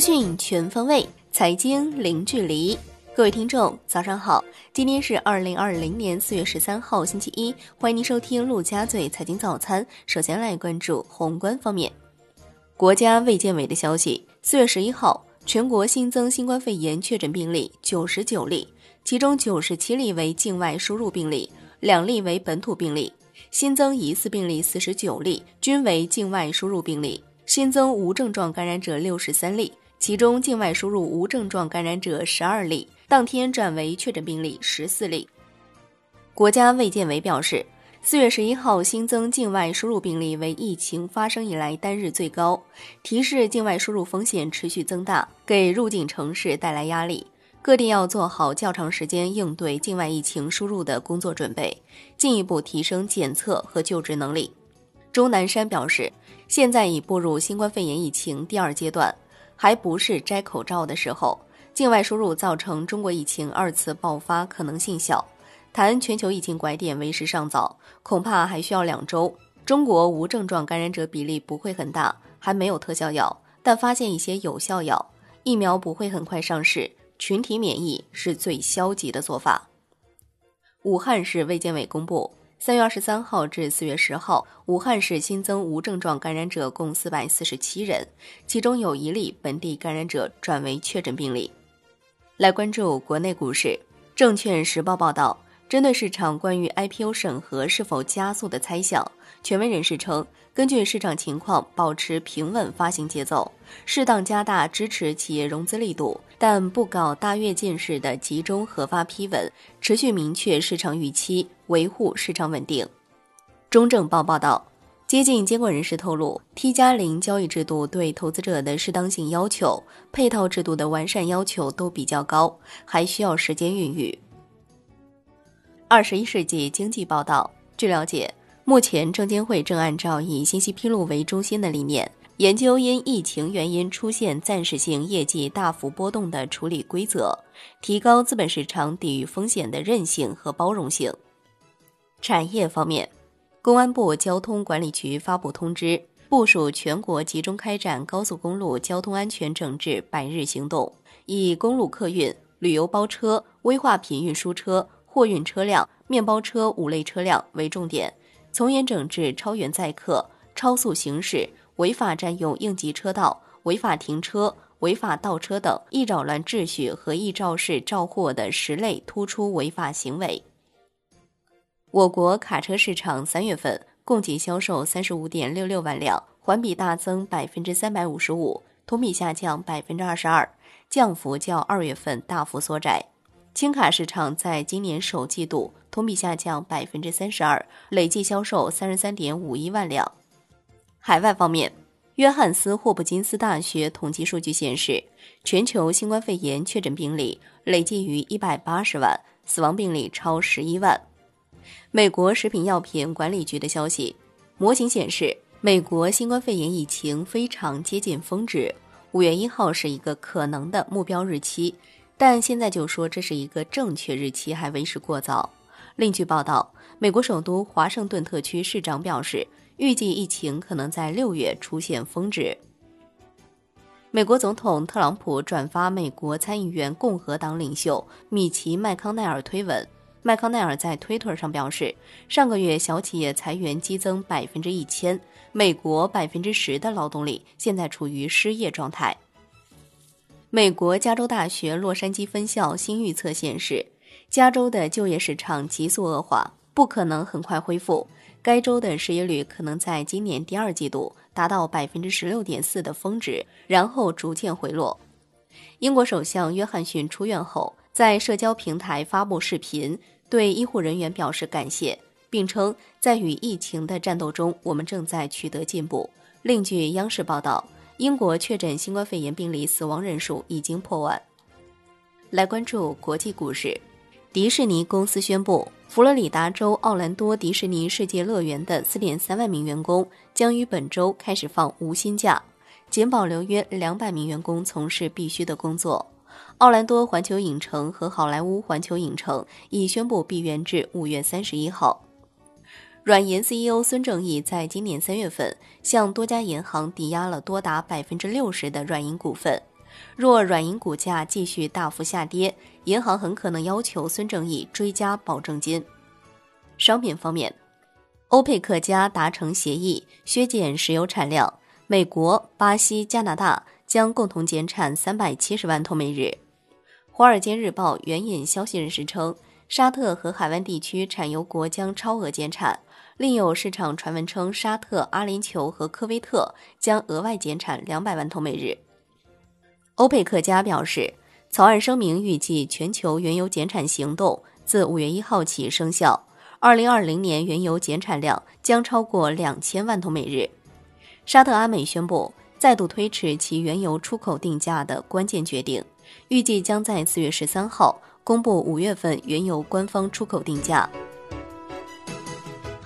讯全方位，财经零距离。各位听众，早上好！今天是二零二零年四月十三号，星期一。欢迎您收听陆家嘴财经早餐。首先来关注宏观方面，国家卫健委的消息：四月十一号，全国新增新冠肺炎确诊病例九十九例，其中九十七例为境外输入病例，两例为本土病例。新增疑似病例四十九例，均为境外输入病例。新增无症状感染者六十三例，其中境外输入无症状感染者十二例，当天转为确诊病例十四例。国家卫健委表示，四月十一号新增境外输入病例为疫情发生以来单日最高，提示境外输入风险持续增大，给入境城市带来压力。各地要做好较长时间应对境外疫情输入的工作准备，进一步提升检测和救治能力。钟南山表示。现在已步入新冠肺炎疫情第二阶段，还不是摘口罩的时候。境外输入造成中国疫情二次爆发可能性小，谈全球疫情拐点为时尚早，恐怕还需要两周。中国无症状感染者比例不会很大，还没有特效药，但发现一些有效药，疫苗不会很快上市，群体免疫是最消极的做法。武汉市卫健委公布。三月二十三号至四月十号，武汉市新增无症状感染者共四百四十七人，其中有一例本地感染者转为确诊病例。来关注国内股市，证券时报报道，针对市场关于 IPO 审核是否加速的猜想，权威人士称。根据市场情况，保持平稳发行节奏，适当加大支持企业融资力度，但不搞大跃进式的集中核发批文，持续明确市场预期，维护市场稳定。中证报报道，接近监管人士透露，T 加零交易制度对投资者的适当性要求、配套制度的完善要求都比较高，还需要时间孕育。二十一世纪经济报道，据了解。目前，证监会正按照以信息披露为中心的理念，研究因疫情原因出现暂时性业绩大幅波动的处理规则，提高资本市场抵御风险的韧性和包容性。产业方面，公安部交通管理局发布通知，部署全国集中开展高速公路交通安全整治百日行动，以公路客运、旅游包车、危化品运输车、货运车辆、面包车五类车辆为重点。从严整治超员载客、超速行驶、违法占用应急车道、违法停车、违法倒车等易扰乱秩序和易肇事肇祸的十类突出违法行为。我国卡车市场三月份共计销售三十五点六六万辆，环比大增百分之三百五十五，同比下降百分之二十二，降幅较二月份大幅缩窄。轻卡市场在今年首季度同比下降百分之三十二，累计销售三十三点五一万辆。海外方面，约翰斯霍普金斯大学统计数据显示，全球新冠肺炎确诊病例累计逾一百八十万，死亡病例超十一万。美国食品药品管理局的消息，模型显示，美国新冠肺炎疫情非常接近峰值，五月一号是一个可能的目标日期。但现在就说这是一个正确日期还为时过早。另据报道，美国首都华盛顿特区市长表示，预计疫情可能在六月出现峰值。美国总统特朗普转发美国参议院共和党领袖米奇·麦康奈尔推文。麦康奈尔在推特上表示，上个月小企业裁员激增百分之一千，美国百分之十的劳动力现在处于失业状态。美国加州大学洛杉矶分校新预测显示，加州的就业市场急速恶化，不可能很快恢复。该州的失业率可能在今年第二季度达到百分之十六点四的峰值，然后逐渐回落。英国首相约翰逊出院后，在社交平台发布视频，对医护人员表示感谢，并称在与疫情的战斗中，我们正在取得进步。另据央视报道。英国确诊新冠肺炎病例死亡人数已经破万。来关注国际股市，迪士尼公司宣布，佛罗里达州奥兰多迪士尼世界乐园的4.3万名员工将于本周开始放无薪假，仅保留约200名员工从事必须的工作。奥兰多环球影城和好莱坞环球影城已宣布闭园至5月31号。软银 CEO 孙正义在今年三月份向多家银行抵押了多达百分之六十的软银股份。若软银股价继续大幅下跌，银行很可能要求孙正义追加保证金。商品方面，欧佩克加达成协议削减石油产量，美国、巴西、加拿大将共同减产三百七十万桶每日。《华尔街日报》援引消息人士称，沙特和海湾地区产油国将超额减产。另有市场传闻称，沙特、阿联酋和科威特将额外减产两百万桶每日。欧佩克加表示，草案声明预计全球原油减产行动自五月一号起生效，二零二零年原油减产量将超过两千万桶每日。沙特阿美宣布再度推迟其原油出口定价的关键决定，预计将在四月十三号公布五月份原油官方出口定价。